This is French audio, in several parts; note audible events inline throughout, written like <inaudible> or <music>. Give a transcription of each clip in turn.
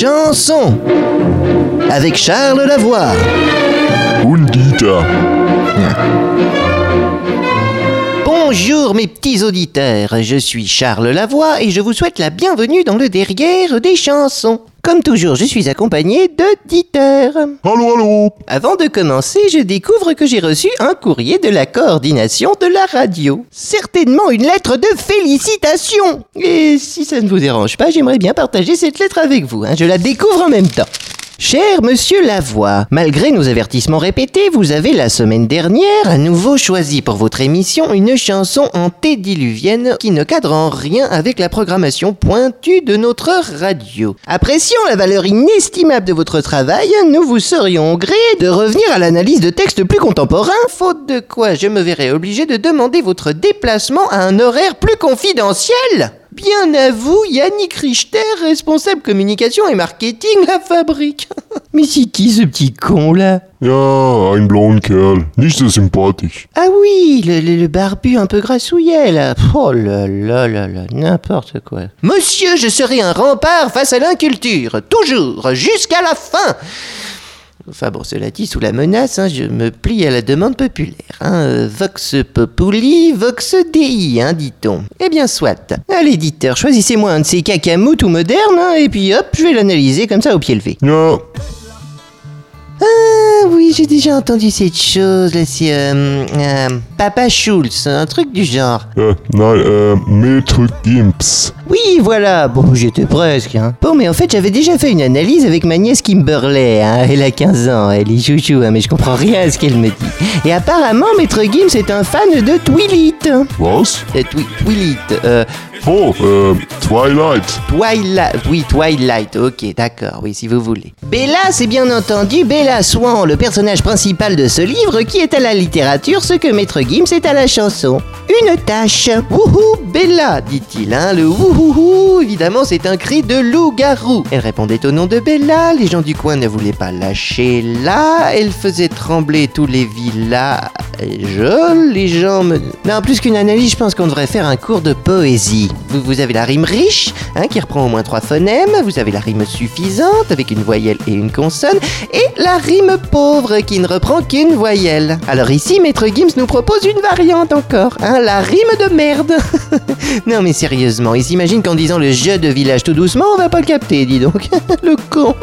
chansons avec Charles Lavoie. Bonjour mes petits auditeurs, je suis Charles Lavoie et je vous souhaite la bienvenue dans le derrière des chansons. Comme toujours, je suis accompagné de Dieter. Hallo, hallo. Avant de commencer, je découvre que j'ai reçu un courrier de la coordination de la radio. Certainement une lettre de félicitations. Et si ça ne vous dérange pas, j'aimerais bien partager cette lettre avec vous. hein. Je la découvre en même temps. Cher monsieur Lavoie, malgré nos avertissements répétés, vous avez la semaine dernière à nouveau choisi pour votre émission une chanson antédiluvienne qui ne cadre en rien avec la programmation pointue de notre radio. Appréciant la valeur inestimable de votre travail, nous vous serions gré de revenir à l'analyse de textes plus contemporains, faute de quoi je me verrais obligé de demander votre déplacement à un horaire plus confidentiel. Bien à vous, Yannick Richter, responsable communication et marketing à Fabrique. <laughs> Mais c'est qui ce petit con là Ja, ein blonder Kerl. Nicht so sympathisch. Ah oui, le, le- le barbu un peu grassouillet là. Oh là là là là, n'importe quoi. Monsieur, je serai un rempart face à l'inculture, toujours, jusqu'à la fin. Enfin bon, cela dit, sous la menace, hein, je me plie à la demande populaire. hein. Euh, Vox populi, vox dei, hein, dit-on. Eh bien, soit. À l'éditeur, choisissez-moi un de ces cacamoutes ou modernes, hein, et puis hop, je vais l'analyser comme ça au pied levé. Ja, Ah oui, j'ai déjà entendu cette chose, là, c'est... euh, euh, Papa Schulz, un truc du genre. äh, nein, äh, Maître Gimps. Oui, voilà, bon, j'étais presque, hein. Bon, mais en fait, j'avais déjà fait une analyse avec ma nièce Kimberley, hein. Elle a 15 ans, elle est chouchou, hein, mais je comprends rien à ce qu'elle me dit. Et apparemment, Maître Gims est un fan de Twilight. Was? Euh, Twi- Twilight, euh, Oh, äh, Twilight. Twilight, oui, Twilight, ok, d'accord, oui, si vous voulez. Bella, c'est bien entendu Bella Swan, le personnage principal de ce livre qui est à la littérature ce que Maître Gims est à la chanson. Une tâche. Wouhou, Bella, dit-il, hein, le wouhouhou, évidemment, c'est un cri de loup-garou. Elle répondait au nom de Bella, les gens du coin ne voulaient pas lâcher là, elle faisait trembler tous les villages, les gens me... Non, plus qu'une analyse, je pense qu'on devrait faire un cours de poésie. Vous, avez la rime riche, hein, qui reprend au moins trois phonèmes, vous avez la rime suffisante, avec une voyelle et une consonne, et la rime pauvre, qui ne reprend qu'une voyelle. Alors ici, Maître Gims nous propose une variante encore, hein, la rime de merde. <laughs> non mais sérieusement, il s'imagine qu'en disant le jeu de village tout doucement, on va pas le capter, dis donc. <laughs> le con.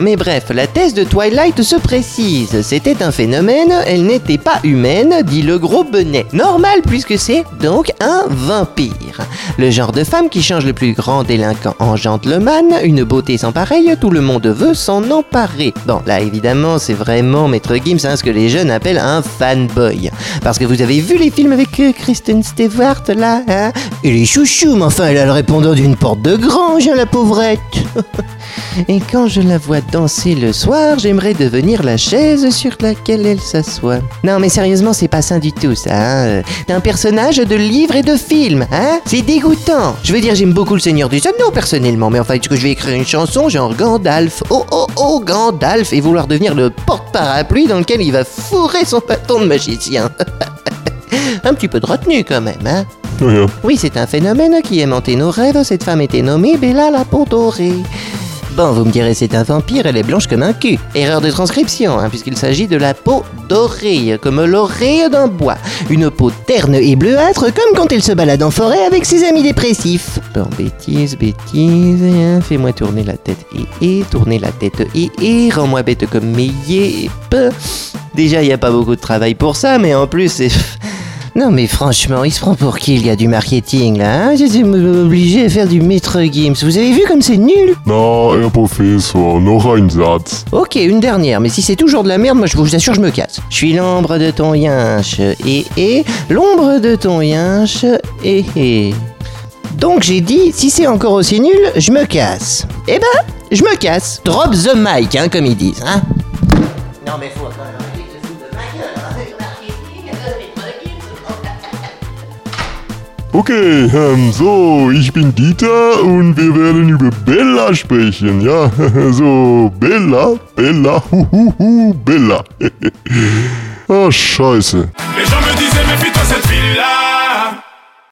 Mais bref, la thèse de Twilight se précise. C'était un phénomène, elle n'était pas humaine, dit le gros benet. Normal puisque c'est donc un vampire. Le genre de femme qui change le plus grand délinquant en gentleman, une beauté sans pareille, tout le monde veut s'en emparer. Bon, là évidemment, c'est vraiment Maître Gims, hein, ce que les jeunes appellent un fanboy. Parce que vous avez vu les films avec euh, Kristen Stewart là, hein? Il est chouchou, mais enfin, elle a le répondant d'une porte de grange, hein, la pauvrette. <laughs> Et quand je la vois danser le soir, j'aimerais devenir la chaise sur laquelle elle s'assoit. Non mais sérieusement, c'est pas sain du tout ça. Hein. Euh, T'es un personnage de livre et de film, hein C'est dégoûtant. Je veux dire, j'aime beaucoup le Seigneur des Anneaux personnellement, mais enfin, est-ce que je vais écrire une chanson genre Gandalf? Oh oh oh Gandalf et vouloir devenir le porte-parapluie dans lequel il va fourrer son bâton de magicien <laughs> Un petit peu de retenue quand même, hein oui, c'est un phénomène qui aimantait nos rêves. Cette femme était nommée Bella la dorée. Bon, vous me direz, c'est un vampire, elle est blanche comme un cul. Erreur de transcription, hein, puisqu'il s'agit de la peau dorée, comme l'oreille d'un bois. Une peau terne et bleuâtre, comme quand elle se balade en forêt avec ses amis dépressifs. Bon, bêtise, bêtise, hein, fais-moi tourner la tête et et, tourner la tête et et, rends-moi bête comme mes. Déjà, il n'y a pas beaucoup de travail pour ça, mais en plus, c'est... Non mais franchement, il se prend pour qui le gars du marketing là hein? J'étais obligé à faire du maître Gims. Vous avez vu comme c'est nul? Na, Herr Professor, noch ein Satz. Ok, une dernière, mais si c'est toujours de la merde, moi je vous assure, je me casse. Je suis l'ombre de ton yinche, et et, l'ombre de ton yinche, et et. Donc j'ai dit, si c'est encore aussi nul, je me casse. Eh ben, je me casse. Drop the mic, hein, comme ils disent, hein? Non mais faut quand même Okay, ähm, so, ich bin Dieter und wir werden über Bella sprechen, ja? <laughs> So, Bella, Bella, <laughs> huhuhu, Bella. Ah, <laughs> scheiße. Les